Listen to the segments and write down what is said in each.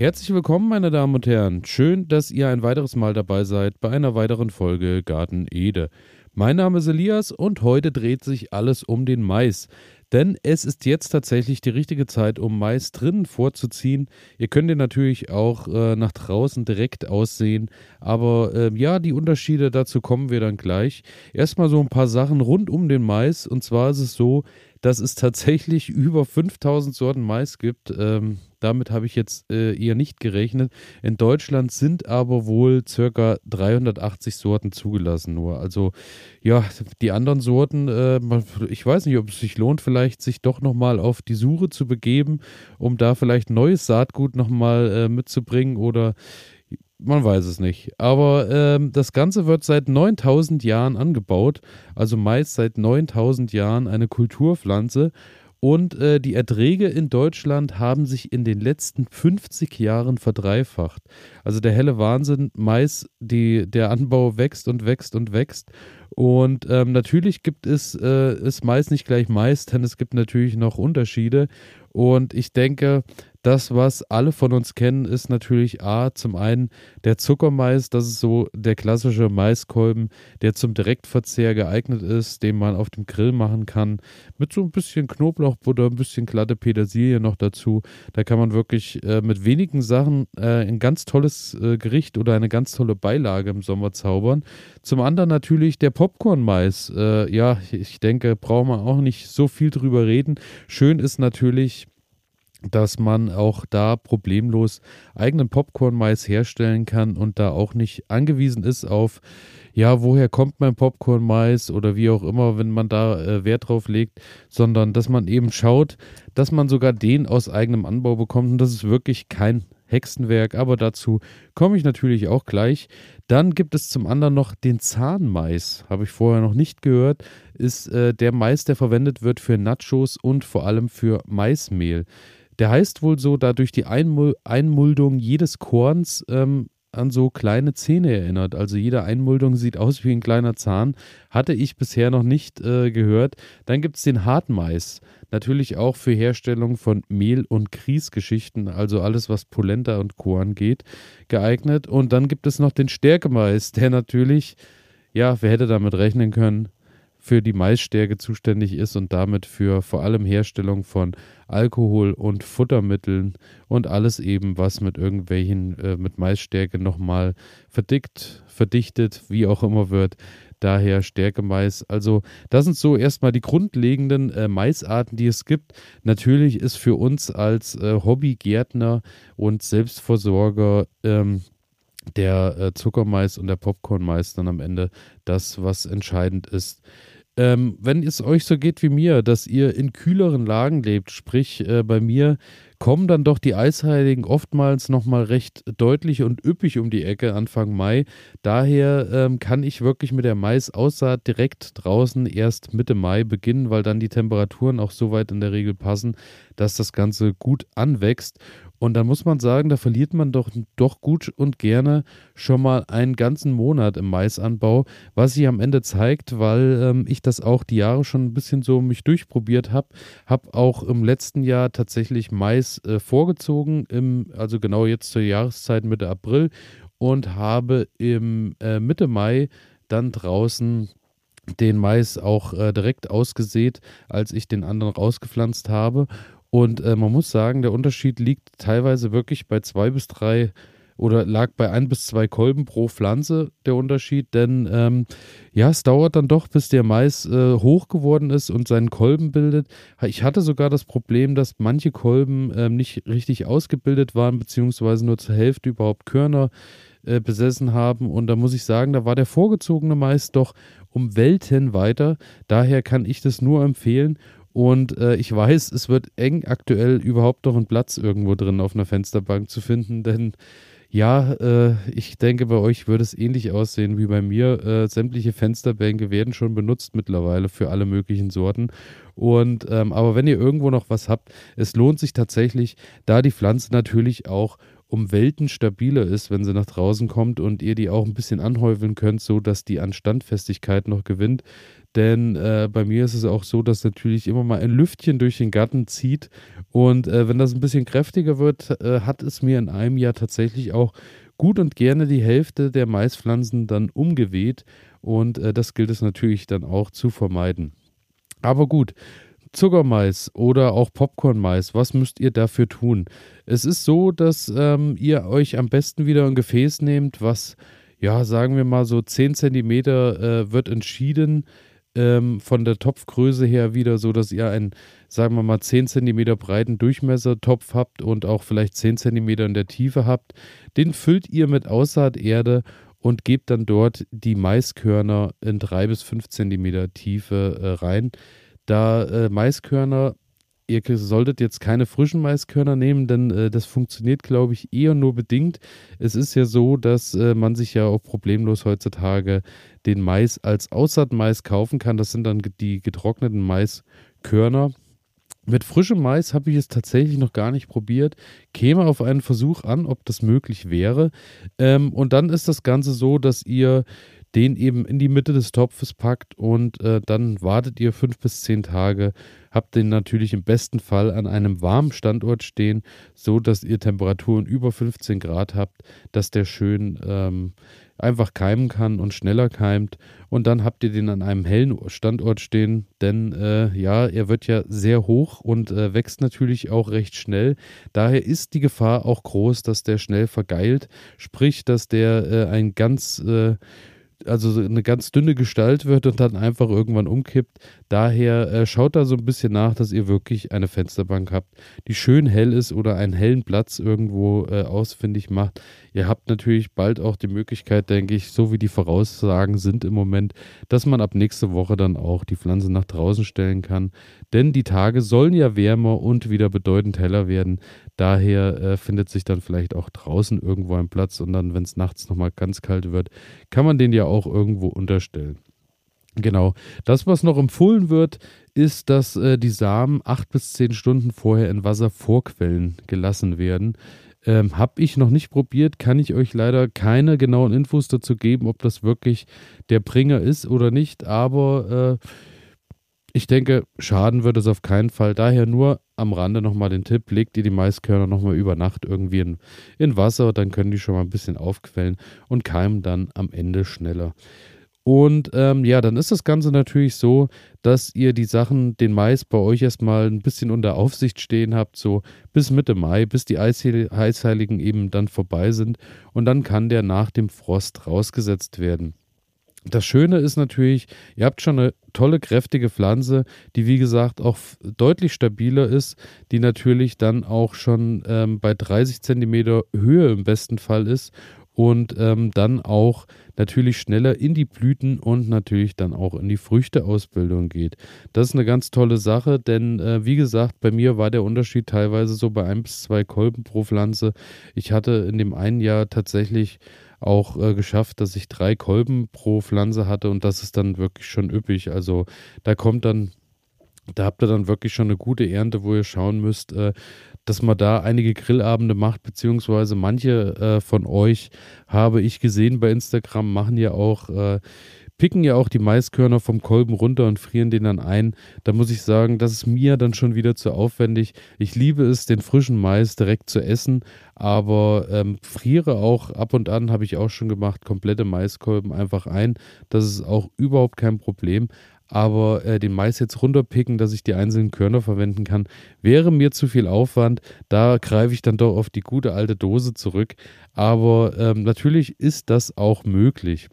Herzlich willkommen, meine Damen und Herren. Schön, dass ihr ein weiteres Mal dabei seid bei einer weiteren Folge Garten Ede. Mein Name ist Elias und heute dreht sich alles um den Mais. Denn es ist jetzt tatsächlich die richtige Zeit, um Mais drinnen vorzuziehen. Ihr könnt ihn natürlich auch äh, nach draußen direkt aussehen. Aber äh, ja, die Unterschiede dazu kommen wir dann gleich. Erstmal so ein paar Sachen rund um den Mais. Und zwar ist es so, dass es tatsächlich über 5000 Sorten Mais gibt. Ähm, damit habe ich jetzt äh, eher nicht gerechnet. In Deutschland sind aber wohl circa 380 Sorten zugelassen nur. Also ja, die anderen Sorten, äh, ich weiß nicht, ob es sich lohnt, vielleicht sich doch nochmal auf die Suche zu begeben, um da vielleicht neues Saatgut nochmal äh, mitzubringen oder man weiß es nicht. Aber ähm, das Ganze wird seit 9000 Jahren angebaut. Also meist seit 9000 Jahren eine Kulturpflanze. Und äh, die Erträge in Deutschland haben sich in den letzten 50 Jahren verdreifacht. Also der helle Wahnsinn, Mais, die, der Anbau wächst und wächst und wächst. Und ähm, natürlich gibt es, äh, ist Mais nicht gleich Mais, denn es gibt natürlich noch Unterschiede. Und ich denke, das, was alle von uns kennen, ist natürlich A, zum einen der Zuckermais, das ist so der klassische Maiskolben, der zum Direktverzehr geeignet ist, den man auf dem Grill machen kann, mit so ein bisschen Knoblauchbutter, ein bisschen glatte Petersilie noch dazu. Da kann man wirklich äh, mit wenigen Sachen äh, ein ganz tolles äh, Gericht oder eine ganz tolle Beilage im Sommer zaubern. Zum anderen natürlich der Popcorn-Mais. Äh, ja, ich denke, braucht man auch nicht so viel drüber reden. Schön ist natürlich, dass man auch da problemlos eigenen Popcorn-Mais herstellen kann und da auch nicht angewiesen ist auf, ja, woher kommt mein Popcorn-Mais oder wie auch immer, wenn man da äh, Wert drauf legt, sondern dass man eben schaut, dass man sogar den aus eigenem Anbau bekommt und das ist wirklich kein Hexenwerk, aber dazu komme ich natürlich auch gleich. Dann gibt es zum anderen noch den Zahnmais, habe ich vorher noch nicht gehört, ist äh, der Mais, der verwendet wird für Nachos und vor allem für Maismehl. Der heißt wohl so, da durch die Einmul Einmuldung jedes Korns ähm, an so kleine Zähne erinnert. Also jede Einmuldung sieht aus wie ein kleiner Zahn. Hatte ich bisher noch nicht äh, gehört. Dann gibt es den Hartmais. Natürlich auch für Herstellung von Mehl- und Kriesgeschichten, also alles, was Polenta und Co. angeht, geeignet. Und dann gibt es noch den Stärkemais, der natürlich, ja, wer hätte damit rechnen können, für die Maisstärke zuständig ist und damit für vor allem Herstellung von Alkohol und Futtermitteln und alles eben, was mit irgendwelchen, äh, mit Maisstärke nochmal verdickt, verdichtet, wie auch immer wird. Daher Stärke-Mais. Also, das sind so erstmal die grundlegenden äh, Maisarten, die es gibt. Natürlich ist für uns als äh, Hobbygärtner und Selbstversorger ähm, der äh, Zuckermais und der Popcornmais dann am Ende das, was entscheidend ist. Ähm, wenn es euch so geht wie mir, dass ihr in kühleren Lagen lebt, sprich äh, bei mir kommen dann doch die Eisheiligen oftmals nochmal recht deutlich und üppig um die Ecke Anfang Mai. Daher ähm, kann ich wirklich mit der Maisaussaat direkt draußen erst Mitte Mai beginnen, weil dann die Temperaturen auch so weit in der Regel passen, dass das Ganze gut anwächst. Und dann muss man sagen, da verliert man doch, doch gut und gerne schon mal einen ganzen Monat im Maisanbau, was sich am Ende zeigt, weil ähm, ich das auch die Jahre schon ein bisschen so mich durchprobiert habe. Habe auch im letzten Jahr tatsächlich Mais äh, vorgezogen, im, also genau jetzt zur Jahreszeit Mitte April und habe im äh, Mitte Mai dann draußen den Mais auch äh, direkt ausgesät, als ich den anderen rausgepflanzt habe. Und äh, man muss sagen, der Unterschied liegt teilweise wirklich bei zwei bis drei oder lag bei ein bis zwei Kolben pro Pflanze der Unterschied, denn ähm, ja, es dauert dann doch, bis der Mais äh, hoch geworden ist und seinen Kolben bildet. Ich hatte sogar das Problem, dass manche Kolben äh, nicht richtig ausgebildet waren, beziehungsweise nur zur Hälfte überhaupt Körner äh, besessen haben. Und da muss ich sagen, da war der vorgezogene Mais doch um Welten weiter. Daher kann ich das nur empfehlen. Und äh, ich weiß, es wird eng aktuell überhaupt noch einen Platz irgendwo drin auf einer Fensterbank zu finden, denn ja, äh, ich denke, bei euch würde es ähnlich aussehen wie bei mir. Äh, sämtliche Fensterbänke werden schon benutzt mittlerweile für alle möglichen Sorten. Und ähm, aber wenn ihr irgendwo noch was habt, es lohnt sich tatsächlich, da die Pflanze natürlich auch um Welten stabiler ist, wenn sie nach draußen kommt und ihr die auch ein bisschen anhäufeln könnt, so dass die an Standfestigkeit noch gewinnt. Denn äh, bei mir ist es auch so, dass natürlich immer mal ein Lüftchen durch den Garten zieht. Und äh, wenn das ein bisschen kräftiger wird, äh, hat es mir in einem Jahr tatsächlich auch gut und gerne die Hälfte der Maispflanzen dann umgeweht. Und äh, das gilt es natürlich dann auch zu vermeiden. Aber gut, Zuckermais oder auch Popcornmais, was müsst ihr dafür tun? Es ist so, dass ähm, ihr euch am besten wieder ein Gefäß nehmt, was, ja, sagen wir mal so 10 cm äh, wird entschieden ähm, von der Topfgröße her wieder, so dass ihr einen, sagen wir mal, 10 cm breiten Durchmessertopf habt und auch vielleicht 10 cm in der Tiefe habt. Den füllt ihr mit Aussaaterde und gebt dann dort die Maiskörner in 3 bis 5 cm Tiefe äh, rein. Da äh, Maiskörner, ihr solltet jetzt keine frischen Maiskörner nehmen, denn äh, das funktioniert, glaube ich, eher nur bedingt. Es ist ja so, dass äh, man sich ja auch problemlos heutzutage den Mais als Aussaatmais kaufen kann. Das sind dann die getrockneten Maiskörner. Mit frischem Mais habe ich es tatsächlich noch gar nicht probiert. Käme auf einen Versuch an, ob das möglich wäre. Ähm, und dann ist das Ganze so, dass ihr den eben in die Mitte des Topfes packt und äh, dann wartet ihr fünf bis zehn Tage, habt den natürlich im besten Fall an einem warmen Standort stehen, so dass ihr Temperaturen über 15 Grad habt, dass der schön ähm, einfach keimen kann und schneller keimt. Und dann habt ihr den an einem hellen Standort stehen, denn äh, ja, er wird ja sehr hoch und äh, wächst natürlich auch recht schnell. Daher ist die Gefahr auch groß, dass der schnell vergeilt, sprich, dass der äh, ein ganz äh, also eine ganz dünne Gestalt wird und dann einfach irgendwann umkippt. Daher äh, schaut da so ein bisschen nach, dass ihr wirklich eine Fensterbank habt, die schön hell ist oder einen hellen Platz irgendwo äh, ausfindig macht. Ihr habt natürlich bald auch die Möglichkeit, denke ich, so wie die Voraussagen sind im Moment, dass man ab nächste Woche dann auch die Pflanze nach draußen stellen kann. Denn die Tage sollen ja wärmer und wieder bedeutend heller werden. Daher äh, findet sich dann vielleicht auch draußen irgendwo ein Platz und dann, wenn es nachts nochmal ganz kalt wird, kann man den ja auch irgendwo unterstellen. Genau. Das, was noch empfohlen wird, ist, dass äh, die Samen acht bis zehn Stunden vorher in Wasservorquellen gelassen werden. Ähm, Habe ich noch nicht probiert, kann ich euch leider keine genauen Infos dazu geben, ob das wirklich der Bringer ist oder nicht, aber äh, ich denke, schaden wird es auf keinen Fall. Daher nur am Rande nochmal den Tipp, legt ihr die Maiskörner nochmal über Nacht irgendwie in, in Wasser, dann können die schon mal ein bisschen aufquellen und keimen dann am Ende schneller. Und ähm, ja, dann ist das Ganze natürlich so, dass ihr die Sachen, den Mais bei euch erstmal ein bisschen unter Aufsicht stehen habt, so bis Mitte Mai, bis die Eisheiligen eben dann vorbei sind. Und dann kann der nach dem Frost rausgesetzt werden. Das Schöne ist natürlich, ihr habt schon eine tolle, kräftige Pflanze, die wie gesagt auch deutlich stabiler ist, die natürlich dann auch schon ähm, bei 30 cm Höhe im besten Fall ist und ähm, dann auch natürlich schneller in die Blüten und natürlich dann auch in die Früchteausbildung geht. Das ist eine ganz tolle Sache, denn äh, wie gesagt, bei mir war der Unterschied teilweise so bei ein bis zwei Kolben pro Pflanze. Ich hatte in dem einen Jahr tatsächlich auch äh, geschafft, dass ich drei Kolben pro Pflanze hatte und das ist dann wirklich schon üppig. Also da kommt dann da habt ihr dann wirklich schon eine gute Ernte, wo ihr schauen müsst, äh, dass man da einige Grillabende macht, beziehungsweise manche äh, von euch habe ich gesehen bei Instagram, machen ja auch, äh, picken ja auch die Maiskörner vom Kolben runter und frieren den dann ein. Da muss ich sagen, das ist mir dann schon wieder zu aufwendig. Ich liebe es, den frischen Mais direkt zu essen, aber ähm, friere auch ab und an, habe ich auch schon gemacht, komplette Maiskolben einfach ein. Das ist auch überhaupt kein Problem aber äh, den Mais jetzt runterpicken, dass ich die einzelnen Körner verwenden kann, wäre mir zu viel Aufwand. Da greife ich dann doch auf die gute alte Dose zurück. Aber ähm, natürlich ist das auch möglich.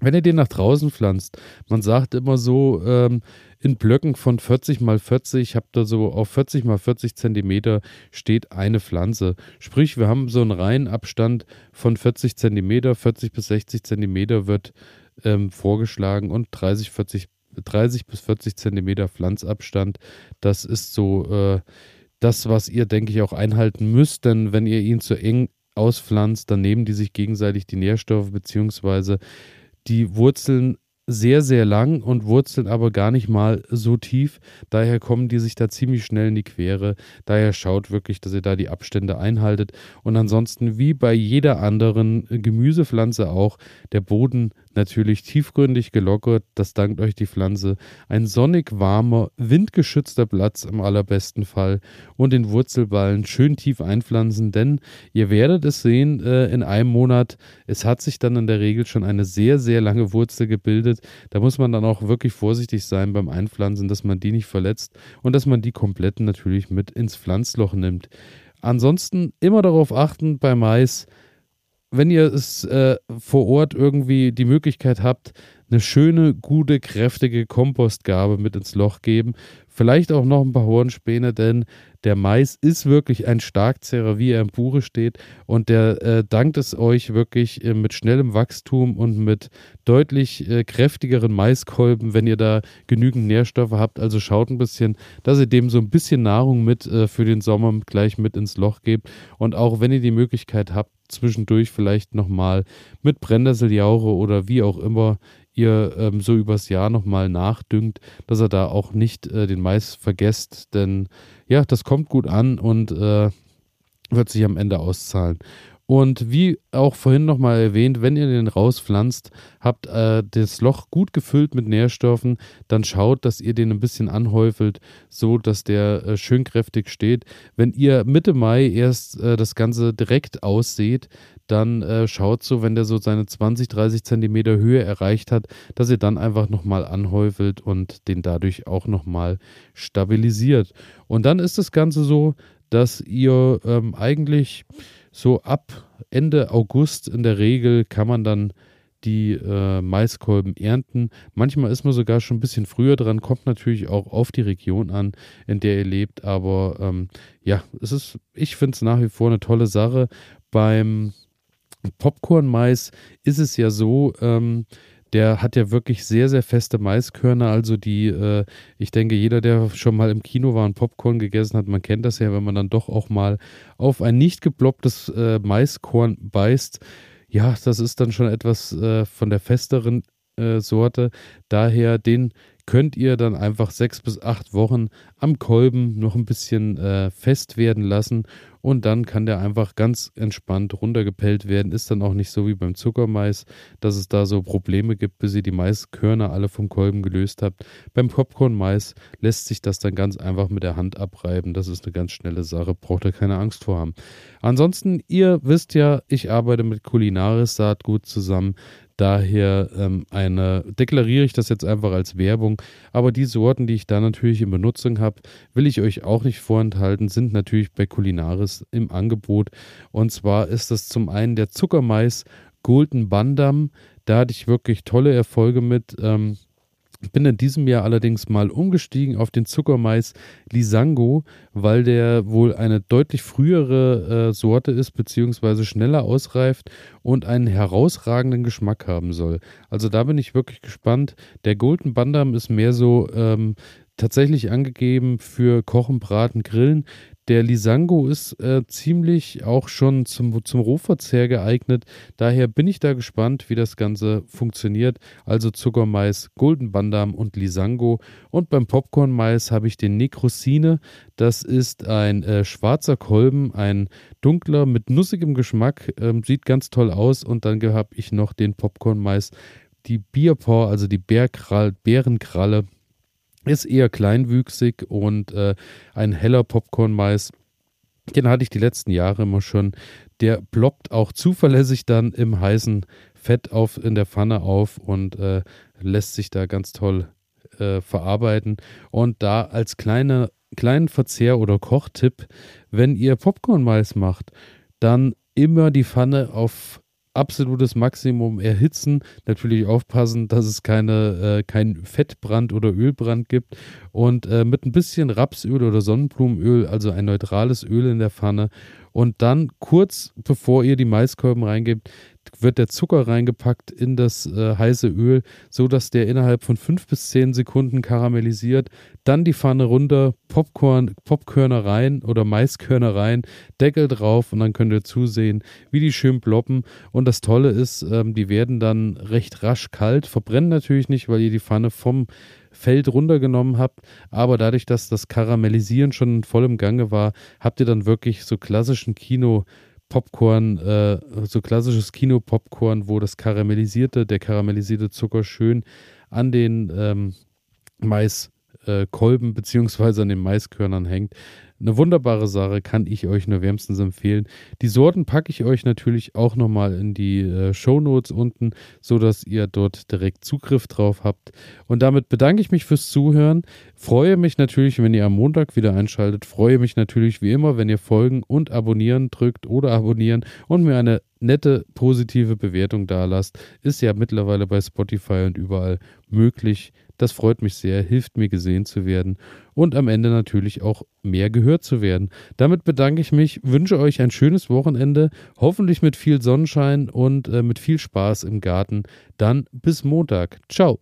Wenn ihr den nach draußen pflanzt, man sagt immer so, ähm, in Blöcken von 40 mal 40, habt ihr so auf 40 mal 40 Zentimeter steht eine Pflanze. Sprich, wir haben so einen Reihenabstand von 40 Zentimeter, 40 bis 60 Zentimeter wird ähm, vorgeschlagen und 30, 40 30 bis 40 Zentimeter Pflanzabstand. Das ist so äh, das, was ihr, denke ich, auch einhalten müsst, denn wenn ihr ihn zu eng auspflanzt, dann nehmen die sich gegenseitig die Nährstoffe, beziehungsweise die Wurzeln sehr, sehr lang und wurzeln aber gar nicht mal so tief. Daher kommen die sich da ziemlich schnell in die Quere. Daher schaut wirklich, dass ihr da die Abstände einhaltet. Und ansonsten, wie bei jeder anderen Gemüsepflanze auch, der Boden natürlich tiefgründig gelockert. Das dankt euch die Pflanze. Ein sonnig warmer, windgeschützter Platz im allerbesten Fall. Und den Wurzelballen schön tief einpflanzen, denn ihr werdet es sehen, äh, in einem Monat, es hat sich dann in der Regel schon eine sehr, sehr lange Wurzel gebildet. Da muss man dann auch wirklich vorsichtig sein beim Einpflanzen, dass man die nicht verletzt und dass man die kompletten natürlich mit ins Pflanzloch nimmt. Ansonsten immer darauf achten bei Mais, wenn ihr es äh, vor Ort irgendwie die Möglichkeit habt, eine schöne, gute, kräftige Kompostgabe mit ins Loch geben. Vielleicht auch noch ein paar Hornspäne, denn der Mais ist wirklich ein Starkzehrer, wie er im Buche steht. Und der äh, dankt es euch wirklich äh, mit schnellem Wachstum und mit deutlich äh, kräftigeren Maiskolben, wenn ihr da genügend Nährstoffe habt. Also schaut ein bisschen, dass ihr dem so ein bisschen Nahrung mit äh, für den Sommer gleich mit ins Loch gebt. Und auch wenn ihr die Möglichkeit habt, zwischendurch vielleicht nochmal mit Brennnesseljaure oder wie auch immer ihr ähm, so übers Jahr nochmal nachdüngt, dass er da auch nicht äh, den Mais vergesst, denn ja, das kommt gut an und äh, wird sich am Ende auszahlen. Und wie auch vorhin nochmal erwähnt, wenn ihr den rauspflanzt, habt äh, das Loch gut gefüllt mit Nährstoffen, dann schaut, dass ihr den ein bisschen anhäufelt, so dass der äh, schön kräftig steht. Wenn ihr Mitte Mai erst äh, das Ganze direkt aussieht, dann äh, schaut so, wenn der so seine 20, 30 Zentimeter Höhe erreicht hat, dass ihr dann einfach nochmal anhäufelt und den dadurch auch nochmal stabilisiert. Und dann ist das Ganze so, dass ihr ähm, eigentlich so ab Ende August in der Regel kann man dann die äh, Maiskolben ernten. Manchmal ist man sogar schon ein bisschen früher dran, kommt natürlich auch auf die Region an, in der ihr lebt. Aber ähm, ja, es ist, ich finde es nach wie vor eine tolle Sache. Beim Popcorn-Mais ist es ja so, ähm, der hat ja wirklich sehr, sehr feste Maiskörner. Also die, äh, ich denke, jeder, der schon mal im Kino war und Popcorn gegessen hat, man kennt das ja, wenn man dann doch auch mal auf ein nicht geplopptes äh, Maiskorn beißt. Ja, das ist dann schon etwas äh, von der festeren äh, Sorte. Daher den könnt ihr dann einfach sechs bis acht Wochen am Kolben noch ein bisschen äh, fest werden lassen und dann kann der einfach ganz entspannt runtergepellt werden. Ist dann auch nicht so wie beim Zuckermais, dass es da so Probleme gibt, bis ihr die Maiskörner alle vom Kolben gelöst habt. Beim Popcorn-Mais lässt sich das dann ganz einfach mit der Hand abreiben. Das ist eine ganz schnelle Sache, braucht ihr keine Angst vor haben. Ansonsten, ihr wisst ja, ich arbeite mit Kulinaris Saatgut zusammen. Daher ähm, eine, deklariere ich das jetzt einfach als Werbung. Aber die Sorten, die ich da natürlich in Benutzung habe, will ich euch auch nicht vorenthalten, sind natürlich bei Kulinaris im Angebot. Und zwar ist das zum einen der Zuckermais Golden Bandam. Da hatte ich wirklich tolle Erfolge mit. Ähm, bin in diesem Jahr allerdings mal umgestiegen auf den Zuckermais Lisango, weil der wohl eine deutlich frühere äh, Sorte ist, beziehungsweise schneller ausreift und einen herausragenden Geschmack haben soll. Also da bin ich wirklich gespannt. Der Golden Bandam ist mehr so ähm, tatsächlich angegeben für Kochen, Braten, Grillen. Der Lisango ist äh, ziemlich auch schon zum, zum Rohverzehr geeignet. Daher bin ich da gespannt, wie das Ganze funktioniert. Also Zuckermais, Golden Bandam und Lisango. Und beim Popcornmais habe ich den Necrosine. Das ist ein äh, schwarzer Kolben, ein dunkler mit nussigem Geschmack. Ähm, sieht ganz toll aus. Und dann habe ich noch den Popcornmais, die Bierpaw, also die Bärkrall, Bärenkralle ist eher kleinwüchsig und äh, ein heller Popcorn-Mais. Den hatte ich die letzten Jahre immer schon. Der ploppt auch zuverlässig dann im heißen Fett auf in der Pfanne auf und äh, lässt sich da ganz toll äh, verarbeiten. Und da als kleine, kleinen Verzehr oder Kochtipp, wenn ihr Popcorn-Mais macht, dann immer die Pfanne auf absolutes Maximum erhitzen. Natürlich aufpassen, dass es keine, äh, kein Fettbrand oder Ölbrand gibt. Und äh, mit ein bisschen Rapsöl oder Sonnenblumenöl, also ein neutrales Öl in der Pfanne. Und dann kurz bevor ihr die Maiskolben reingebt, wird der Zucker reingepackt in das äh, heiße Öl, so dass der innerhalb von fünf bis zehn Sekunden karamellisiert. Dann die Pfanne runter, Popcorn, Popkörner rein oder Maiskörner rein, Deckel drauf und dann könnt ihr zusehen, wie die schön ploppen. Und das Tolle ist, ähm, die werden dann recht rasch kalt, verbrennen natürlich nicht, weil ihr die Pfanne vom Feld runtergenommen habt, aber dadurch, dass das Karamellisieren schon voll im Gange war, habt ihr dann wirklich so klassischen Kino Popcorn, äh, so klassisches Kino-Popcorn, wo das karamellisierte, der karamellisierte Zucker schön an den ähm, Maiskolben äh, beziehungsweise an den Maiskörnern hängt. Eine wunderbare Sache, kann ich euch nur wärmstens empfehlen. Die Sorten packe ich euch natürlich auch nochmal in die äh, Show Notes unten, sodass ihr dort direkt Zugriff drauf habt. Und damit bedanke ich mich fürs Zuhören. Freue mich natürlich, wenn ihr am Montag wieder einschaltet. Freue mich natürlich wie immer, wenn ihr folgen und abonnieren drückt oder abonnieren und mir eine nette positive Bewertung da lasst. Ist ja mittlerweile bei Spotify und überall möglich. Das freut mich sehr, hilft mir gesehen zu werden und am Ende natürlich auch mehr gehört zu werden. Damit bedanke ich mich, wünsche euch ein schönes Wochenende, hoffentlich mit viel Sonnenschein und äh, mit viel Spaß im Garten. Dann bis Montag. Ciao.